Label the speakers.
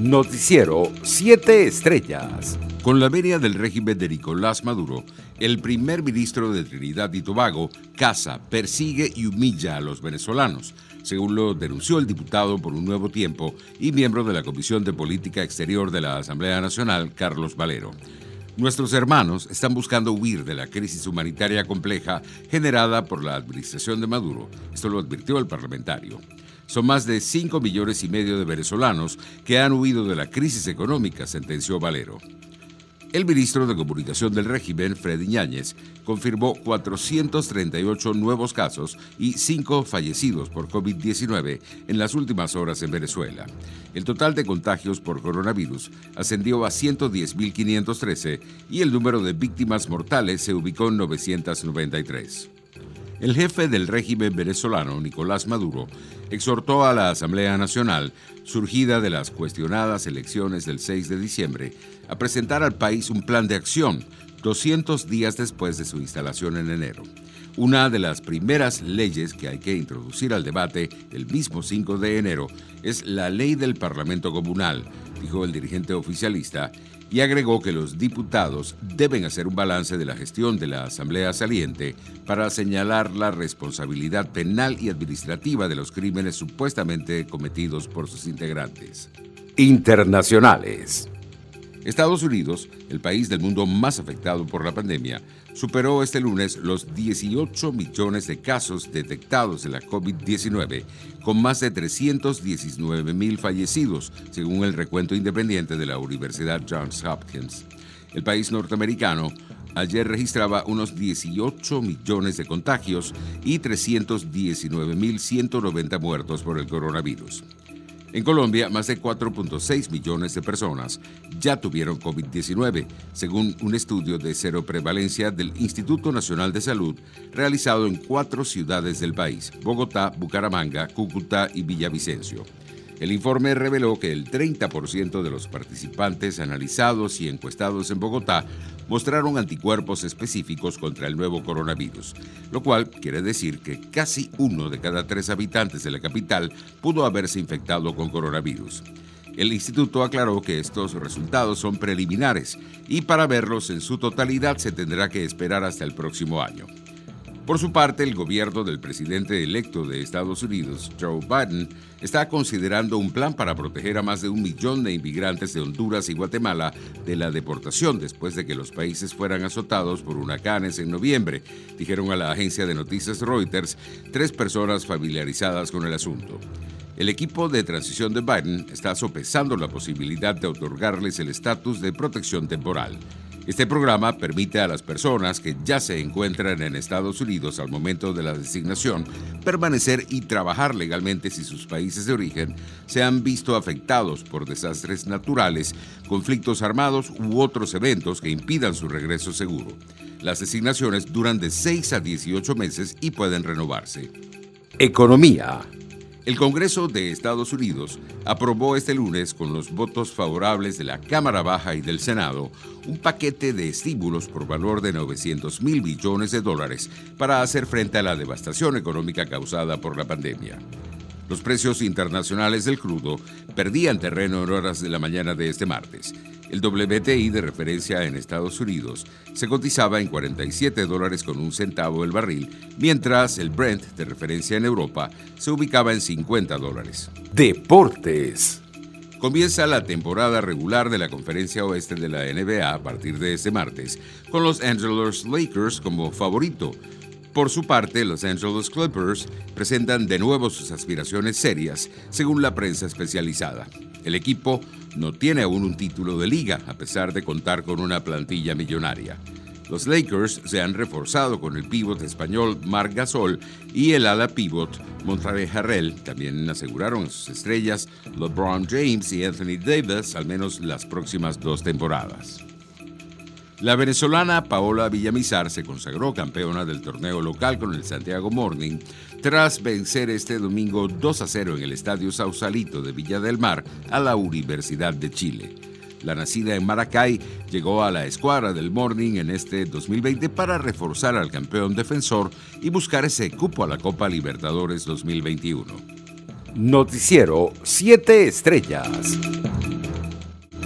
Speaker 1: Noticiero 7 Estrellas.
Speaker 2: Con la venia del régimen de Nicolás Maduro, el primer ministro de Trinidad y Tobago caza, persigue y humilla a los venezolanos, según lo denunció el diputado por un nuevo tiempo y miembro de la Comisión de Política Exterior de la Asamblea Nacional, Carlos Valero. Nuestros hermanos están buscando huir de la crisis humanitaria compleja generada por la administración de Maduro. Esto lo advirtió el parlamentario. Son más de 5 millones y medio de venezolanos que han huido de la crisis económica, sentenció Valero. El ministro de Comunicación del régimen, Freddy Ñáñez, confirmó 438 nuevos casos y 5 fallecidos por COVID-19 en las últimas horas en Venezuela. El total de contagios por coronavirus ascendió a 110.513 y el número de víctimas mortales se ubicó en 993. El jefe del régimen venezolano, Nicolás Maduro, exhortó a la Asamblea Nacional, surgida de las cuestionadas elecciones del 6 de diciembre, a presentar al país un plan de acción 200 días después de su instalación en enero. Una de las primeras leyes que hay que introducir al debate el mismo 5 de enero es la ley del Parlamento Comunal, dijo el dirigente oficialista, y agregó que los diputados deben hacer un balance de la gestión de la Asamblea saliente para señalar la responsabilidad penal y administrativa de los crímenes supuestamente cometidos por sus integrantes.
Speaker 1: Internacionales.
Speaker 2: Estados Unidos, el país del mundo más afectado por la pandemia, superó este lunes los 18 millones de casos detectados de la COVID-19, con más de 319 mil fallecidos, según el recuento independiente de la Universidad Johns Hopkins. El país norteamericano ayer registraba unos 18 millones de contagios y 319 mil 190 muertos por el coronavirus. En Colombia, más de 4.6 millones de personas ya tuvieron COVID-19, según un estudio de cero prevalencia del Instituto Nacional de Salud realizado en cuatro ciudades del país, Bogotá, Bucaramanga, Cúcuta y Villavicencio. El informe reveló que el 30% de los participantes analizados y encuestados en Bogotá mostraron anticuerpos específicos contra el nuevo coronavirus, lo cual quiere decir que casi uno de cada tres habitantes de la capital pudo haberse infectado con coronavirus. El instituto aclaró que estos resultados son preliminares y para verlos en su totalidad se tendrá que esperar hasta el próximo año. Por su parte, el gobierno del presidente electo de Estados Unidos, Joe Biden, está considerando un plan para proteger a más de un millón de inmigrantes de Honduras y Guatemala de la deportación después de que los países fueran azotados por huracanes en noviembre, dijeron a la agencia de noticias Reuters tres personas familiarizadas con el asunto. El equipo de transición de Biden está sopesando la posibilidad de otorgarles el estatus de protección temporal. Este programa permite a las personas que ya se encuentran en Estados Unidos al momento de la designación permanecer y trabajar legalmente si sus países de origen se han visto afectados por desastres naturales, conflictos armados u otros eventos que impidan su regreso seguro. Las designaciones duran de 6 a 18 meses y pueden renovarse.
Speaker 1: Economía.
Speaker 2: El Congreso de Estados Unidos aprobó este lunes, con los votos favorables de la Cámara Baja y del Senado, un paquete de estímulos por valor de 900 mil billones de dólares para hacer frente a la devastación económica causada por la pandemia. Los precios internacionales del crudo perdían terreno en horas de la mañana de este martes el WTI de referencia en Estados Unidos se cotizaba en 47 dólares con un centavo el barril, mientras el Brent de referencia en Europa se ubicaba en 50 dólares.
Speaker 1: Deportes.
Speaker 2: Comienza la temporada regular de la Conferencia Oeste de la NBA a partir de este martes, con los Angeles Lakers como favorito. Por su parte, los Angeles Clippers presentan de nuevo sus aspiraciones serias, según la prensa especializada. El equipo no tiene aún un título de liga, a pesar de contar con una plantilla millonaria. Los Lakers se han reforzado con el pívot español Marc Gasol y el ala pívot Montrave Harrell. También aseguraron sus estrellas LeBron James y Anthony Davis al menos las próximas dos temporadas. La venezolana Paola Villamizar se consagró campeona del torneo local con el Santiago Morning tras vencer este domingo 2 a 0 en el Estadio Sausalito de Villa del Mar a la Universidad de Chile. La nacida en Maracay llegó a la escuadra del Morning en este 2020 para reforzar al campeón defensor y buscar ese cupo a la Copa Libertadores 2021.
Speaker 1: Noticiero 7 Estrellas.